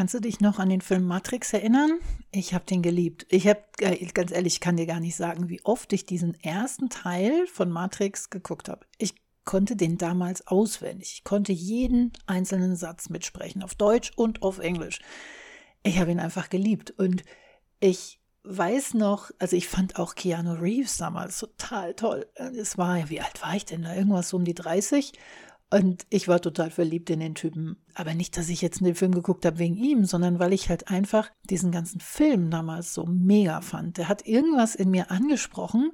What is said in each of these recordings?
Kannst du dich noch an den Film Matrix erinnern? Ich habe den geliebt. Ich habe, äh, ganz ehrlich, ich kann dir gar nicht sagen, wie oft ich diesen ersten Teil von Matrix geguckt habe. Ich konnte den damals auswendig. Ich konnte jeden einzelnen Satz mitsprechen, auf Deutsch und auf Englisch. Ich habe ihn einfach geliebt. Und ich weiß noch, also ich fand auch Keanu Reeves damals total toll. Es war ja, wie alt war ich denn da? Irgendwas so um die 30. Und ich war total verliebt in den Typen. Aber nicht, dass ich jetzt den Film geguckt habe wegen ihm, sondern weil ich halt einfach diesen ganzen Film damals so mega fand. Der hat irgendwas in mir angesprochen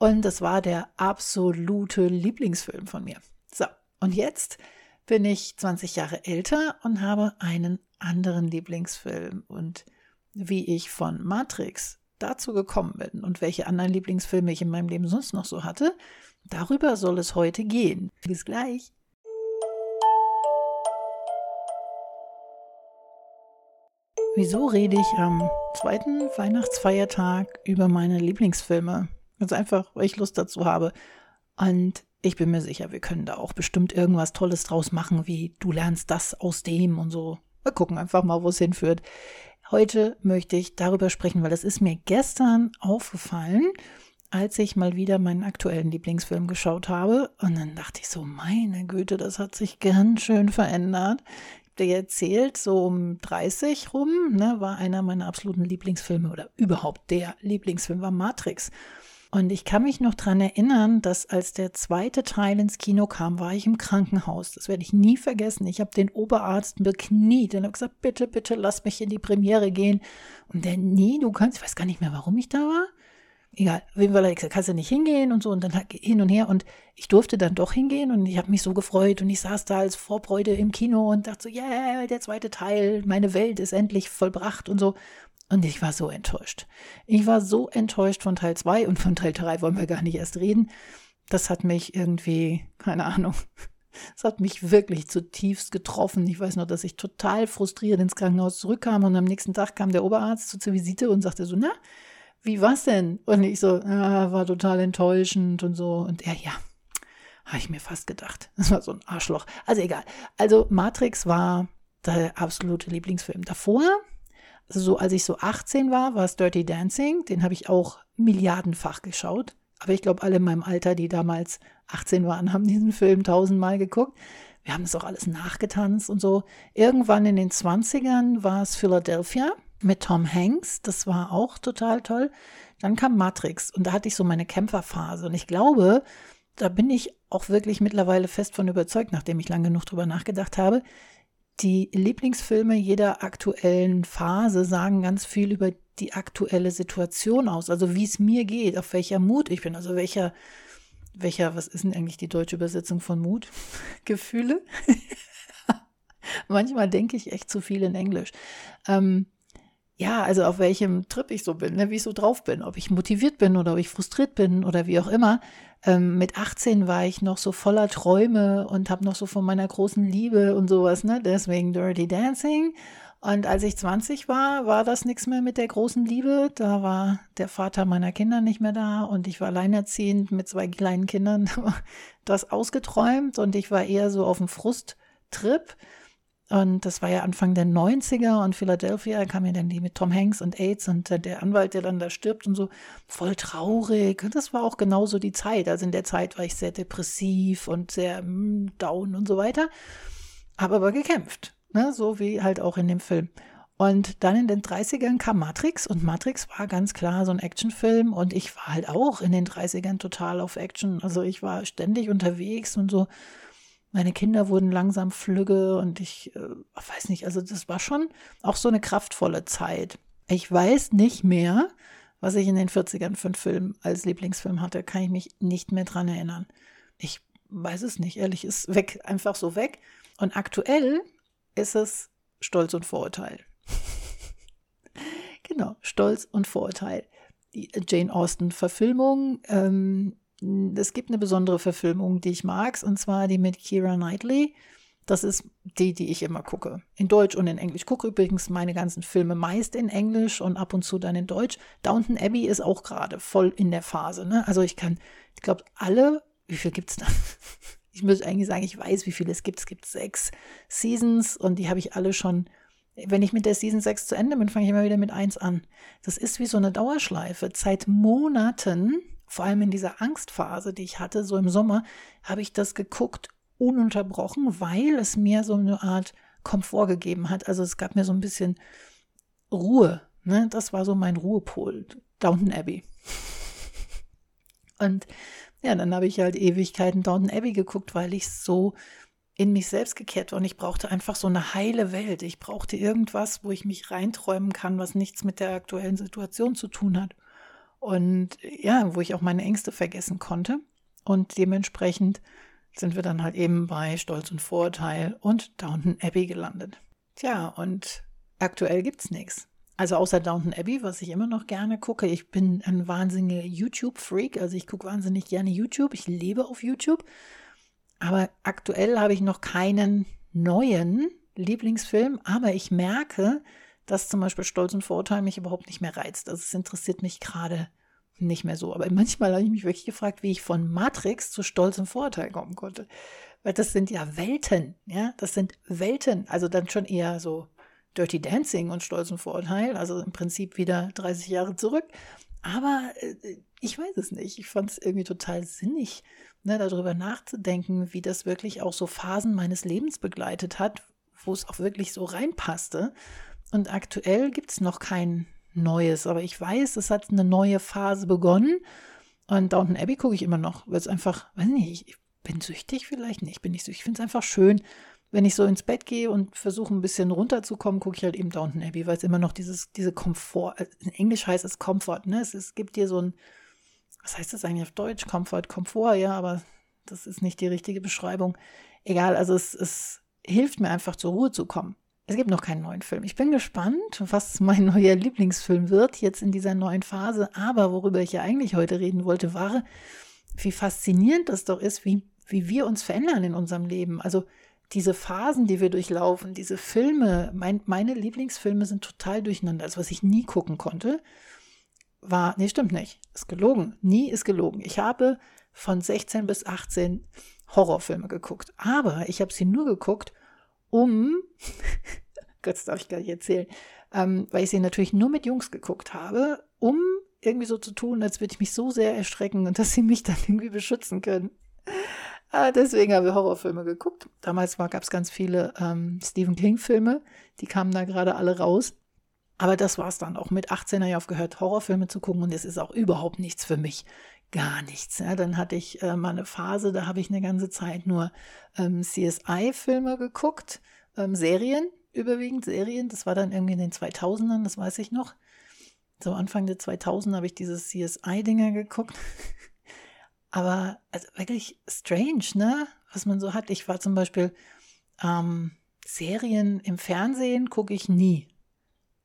und das war der absolute Lieblingsfilm von mir. So, und jetzt bin ich 20 Jahre älter und habe einen anderen Lieblingsfilm. Und wie ich von Matrix dazu gekommen bin und welche anderen Lieblingsfilme ich in meinem Leben sonst noch so hatte, darüber soll es heute gehen. Bis gleich. Wieso rede ich am zweiten Weihnachtsfeiertag über meine Lieblingsfilme? Ganz einfach, weil ich Lust dazu habe. Und ich bin mir sicher, wir können da auch bestimmt irgendwas Tolles draus machen, wie du lernst das aus dem und so. Wir gucken einfach mal, wo es hinführt. Heute möchte ich darüber sprechen, weil das ist mir gestern aufgefallen, als ich mal wieder meinen aktuellen Lieblingsfilm geschaut habe. Und dann dachte ich so, meine Güte, das hat sich ganz schön verändert dir erzählt, so um 30 rum, ne, war einer meiner absoluten Lieblingsfilme oder überhaupt der Lieblingsfilm war Matrix. Und ich kann mich noch daran erinnern, dass als der zweite Teil ins Kino kam, war ich im Krankenhaus. Das werde ich nie vergessen. Ich habe den Oberarzt bekniet und habe gesagt, bitte, bitte lass mich in die Premiere gehen. Und der, nee, du kannst, ich weiß gar nicht mehr, warum ich da war egal, auf jeden Fall ich gesagt, kannst du nicht hingehen und so und dann hin und her und ich durfte dann doch hingehen und ich habe mich so gefreut und ich saß da als Vorfreude im Kino und dachte so, yeah, der zweite Teil, meine Welt ist endlich vollbracht und so. Und ich war so enttäuscht. Ich war so enttäuscht von Teil 2 und von Teil 3 wollen wir gar nicht erst reden. Das hat mich irgendwie, keine Ahnung, das hat mich wirklich zutiefst getroffen. Ich weiß noch, dass ich total frustriert ins Krankenhaus zurückkam und am nächsten Tag kam der Oberarzt zur Visite und sagte so, na, wie war's denn? Und ich so, ja, war total enttäuschend und so. Und er, ja, habe ich mir fast gedacht. Das war so ein Arschloch. Also egal. Also Matrix war der absolute Lieblingsfilm. Davor, also so als ich so 18 war, war es Dirty Dancing. Den habe ich auch milliardenfach geschaut. Aber ich glaube, alle in meinem Alter, die damals 18 waren, haben diesen Film tausendmal geguckt. Wir haben das auch alles nachgetanzt und so. Irgendwann in den 20ern war es Philadelphia mit Tom Hanks. Das war auch total toll. Dann kam Matrix und da hatte ich so meine Kämpferphase. Und ich glaube, da bin ich auch wirklich mittlerweile fest von überzeugt, nachdem ich lange genug drüber nachgedacht habe. Die Lieblingsfilme jeder aktuellen Phase sagen ganz viel über die aktuelle Situation aus. Also wie es mir geht, auf welcher Mut ich bin, also welcher, welcher, was ist denn eigentlich die deutsche Übersetzung von Mut? Gefühle? Manchmal denke ich echt zu viel in Englisch. Ähm, ja, also auf welchem Trip ich so bin, ne, wie ich so drauf bin, ob ich motiviert bin oder ob ich frustriert bin oder wie auch immer. Ähm, mit 18 war ich noch so voller Träume und habe noch so von meiner großen Liebe und sowas, ne? Deswegen Dirty Dancing. Und als ich 20 war, war das nichts mehr mit der großen Liebe. Da war der Vater meiner Kinder nicht mehr da und ich war alleinerziehend mit zwei kleinen Kindern. Das ausgeträumt und ich war eher so auf dem Frusttrip. Und das war ja Anfang der 90er und Philadelphia kam ja dann die mit Tom Hanks und AIDS und der Anwalt, der dann da stirbt und so, voll traurig. Und das war auch genauso die Zeit. Also in der Zeit war ich sehr depressiv und sehr mm, down und so weiter. Habe aber gekämpft, ne? so wie halt auch in dem Film. Und dann in den 30ern kam Matrix und Matrix war ganz klar so ein Actionfilm und ich war halt auch in den 30ern total auf Action. Also ich war ständig unterwegs und so meine Kinder wurden langsam flügge und ich äh, weiß nicht, also das war schon auch so eine kraftvolle Zeit. Ich weiß nicht mehr, was ich in den 40ern für einen Film als Lieblingsfilm hatte, kann ich mich nicht mehr dran erinnern. Ich weiß es nicht, ehrlich, ist weg, einfach so weg. Und aktuell ist es Stolz und Vorurteil. genau, Stolz und Vorurteil. Die Jane Austen-Verfilmung ähm, es gibt eine besondere Verfilmung, die ich mag, und zwar die mit Kira Knightley. Das ist die, die ich immer gucke. In Deutsch und in Englisch. Ich gucke übrigens meine ganzen Filme meist in Englisch und ab und zu dann in Deutsch. Downton Abbey ist auch gerade voll in der Phase. Ne? Also ich kann, ich glaube, alle, wie viel gibt es da? Ich muss eigentlich sagen, ich weiß, wie viele es gibt. Es gibt sechs Seasons und die habe ich alle schon wenn ich mit der Season 6 zu Ende bin, fange ich immer wieder mit 1 an. Das ist wie so eine Dauerschleife. Seit Monaten, vor allem in dieser Angstphase, die ich hatte, so im Sommer, habe ich das geguckt, ununterbrochen, weil es mir so eine Art Komfort gegeben hat. Also es gab mir so ein bisschen Ruhe. Ne? Das war so mein Ruhepol. Downton Abbey. Und ja, dann habe ich halt Ewigkeiten Downton Abbey geguckt, weil ich so in mich selbst gekehrt war und ich brauchte einfach so eine heile Welt. Ich brauchte irgendwas, wo ich mich reinträumen kann, was nichts mit der aktuellen Situation zu tun hat. Und ja, wo ich auch meine Ängste vergessen konnte. Und dementsprechend sind wir dann halt eben bei Stolz und Vorurteil und Downton Abbey gelandet. Tja, und aktuell gibt's nichts. Also außer Downton Abbey, was ich immer noch gerne gucke. Ich bin ein wahnsinniger YouTube-Freak. Also ich gucke wahnsinnig gerne YouTube. Ich lebe auf YouTube. Aber aktuell habe ich noch keinen neuen Lieblingsfilm. Aber ich merke, dass zum Beispiel Stolz und Vorurteil mich überhaupt nicht mehr reizt. Also es interessiert mich gerade nicht mehr so. Aber manchmal habe ich mich wirklich gefragt, wie ich von Matrix zu Stolz und Vorurteil kommen konnte. Weil das sind ja Welten, ja, das sind Welten. Also dann schon eher so Dirty Dancing und Stolz und Vorurteil, also im Prinzip wieder 30 Jahre zurück. Aber äh, ich weiß es nicht. Ich fand es irgendwie total sinnig, ne, darüber nachzudenken, wie das wirklich auch so Phasen meines Lebens begleitet hat, wo es auch wirklich so reinpasste. Und aktuell gibt es noch kein Neues, aber ich weiß, es hat eine neue Phase begonnen. Und Downton Abbey gucke ich immer noch, weil es einfach, weiß nicht, ich bin süchtig vielleicht nicht, bin ich süchtig. Ich finde es einfach schön, wenn ich so ins Bett gehe und versuche ein bisschen runterzukommen, gucke ich halt eben Downton Abbey, weil es immer noch dieses, diese Komfort, äh, in Englisch heißt es Komfort, ne? Es, es gibt dir so ein, was heißt das eigentlich auf Deutsch? Komfort, Komfort, ja, aber das ist nicht die richtige Beschreibung. Egal, also es, es hilft mir einfach zur Ruhe zu kommen. Es gibt noch keinen neuen Film. Ich bin gespannt, was mein neuer Lieblingsfilm wird, jetzt in dieser neuen Phase. Aber worüber ich ja eigentlich heute reden wollte, war, wie faszinierend das doch ist, wie, wie wir uns verändern in unserem Leben. Also diese Phasen, die wir durchlaufen, diese Filme, mein, meine Lieblingsfilme sind total durcheinander. Also was ich nie gucken konnte, war, nee, stimmt nicht, ist gelogen. Nie ist gelogen. Ich habe von 16 bis 18 Horrorfilme geguckt. Aber ich habe sie nur geguckt, um, das darf ich gar nicht erzählen, ähm, weil ich sie natürlich nur mit Jungs geguckt habe, um irgendwie so zu tun, als würde ich mich so sehr erschrecken und dass sie mich dann irgendwie beschützen können. Ah, deswegen habe ich Horrorfilme geguckt. Damals gab es ganz viele ähm, Stephen King-Filme, die kamen da gerade alle raus. Aber das war es dann. Auch mit 18 habe ich aufgehört, Horrorfilme zu gucken und es ist auch überhaupt nichts für mich. Gar nichts. Ja. Dann hatte ich äh, mal eine Phase, da habe ich eine ganze Zeit nur ähm, CSI-Filme geguckt, ähm, Serien, überwiegend Serien. Das war dann irgendwie in den 2000ern, das weiß ich noch. So Anfang der 2000 habe ich diese CSI-Dinger geguckt. Aber also wirklich strange, ne? Was man so hat. Ich war zum Beispiel ähm, Serien im Fernsehen gucke ich nie.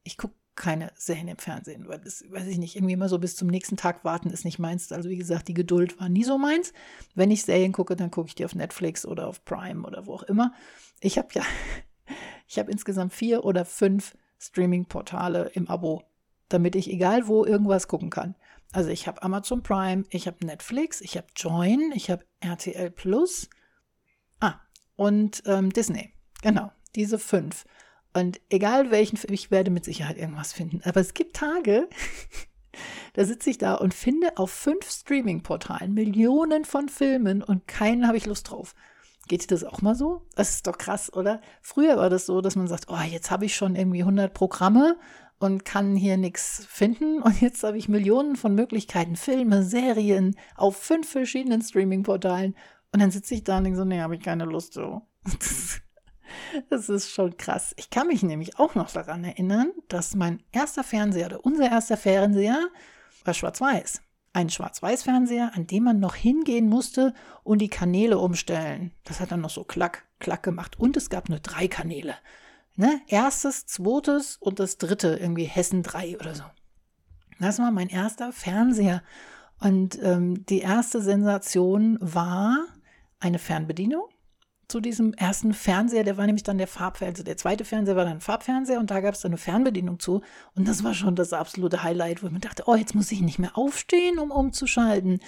Ich gucke keine Serien im Fernsehen, weil das weiß ich nicht, irgendwie immer so bis zum nächsten Tag warten ist nicht meins. Also wie gesagt, die Geduld war nie so meins. Wenn ich Serien gucke, dann gucke ich die auf Netflix oder auf Prime oder wo auch immer. Ich habe ja, ich habe insgesamt vier oder fünf Streaming-Portale im Abo, damit ich egal wo irgendwas gucken kann. Also ich habe Amazon Prime, ich habe Netflix, ich habe Join, ich habe RTL Plus. Ah, und ähm, Disney. Genau, diese fünf. Und egal welchen, ich werde mit Sicherheit irgendwas finden. Aber es gibt Tage, da sitze ich da und finde auf fünf Streaming-Portalen Millionen von Filmen und keinen habe ich Lust drauf. Geht dir das auch mal so? Das ist doch krass, oder? Früher war das so, dass man sagt, oh, jetzt habe ich schon irgendwie 100 Programme und kann hier nichts finden. Und jetzt habe ich Millionen von Möglichkeiten, Filme, Serien auf fünf verschiedenen Streaming-Portalen. Und dann sitze ich da und denke so, nee, habe ich keine Lust so. Das ist schon krass. Ich kann mich nämlich auch noch daran erinnern, dass mein erster Fernseher oder unser erster Fernseher war schwarz-weiß. Ein Schwarz-Weiß-Fernseher, an dem man noch hingehen musste und die Kanäle umstellen. Das hat dann noch so klack, klack gemacht. Und es gab nur drei Kanäle. Ne? Erstes, zweites und das dritte, irgendwie Hessen 3 oder so. Das war mein erster Fernseher. Und ähm, die erste Sensation war eine Fernbedienung zu diesem ersten Fernseher. Der war nämlich dann der Farbfernseher. Also der zweite Fernseher war dann Farbfernseher und da gab es dann eine Fernbedienung zu. Und das war schon das absolute Highlight, wo ich mir dachte, oh, jetzt muss ich nicht mehr aufstehen, um umzuschalten.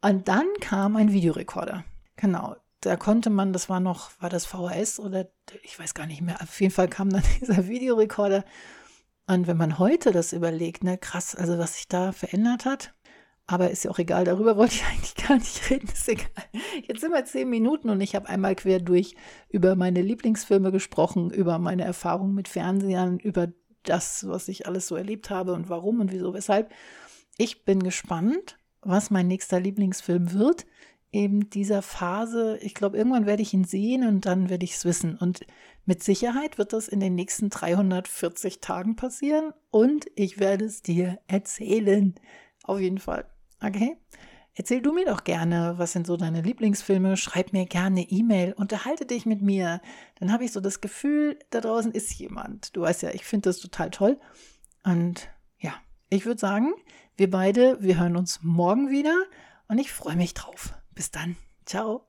Und dann kam ein Videorekorder. Genau da konnte man, das war noch, war das VHS oder ich weiß gar nicht mehr, auf jeden Fall kam dann dieser Videorekorder. Und wenn man heute das überlegt, ne, krass, also was sich da verändert hat, aber ist ja auch egal, darüber wollte ich eigentlich gar nicht reden, ist egal. Jetzt sind wir zehn Minuten und ich habe einmal quer durch über meine Lieblingsfilme gesprochen, über meine Erfahrungen mit Fernsehern, über das, was ich alles so erlebt habe und warum und wieso, weshalb. Ich bin gespannt, was mein nächster Lieblingsfilm wird eben dieser Phase, ich glaube, irgendwann werde ich ihn sehen und dann werde ich es wissen. Und mit Sicherheit wird das in den nächsten 340 Tagen passieren und ich werde es dir erzählen. Auf jeden Fall. Okay? Erzähl du mir doch gerne, was sind so deine Lieblingsfilme? Schreib mir gerne E-Mail, unterhalte dich mit mir. Dann habe ich so das Gefühl, da draußen ist jemand. Du weißt ja, ich finde das total toll. Und ja, ich würde sagen, wir beide, wir hören uns morgen wieder und ich freue mich drauf. Bis dann. Ciao.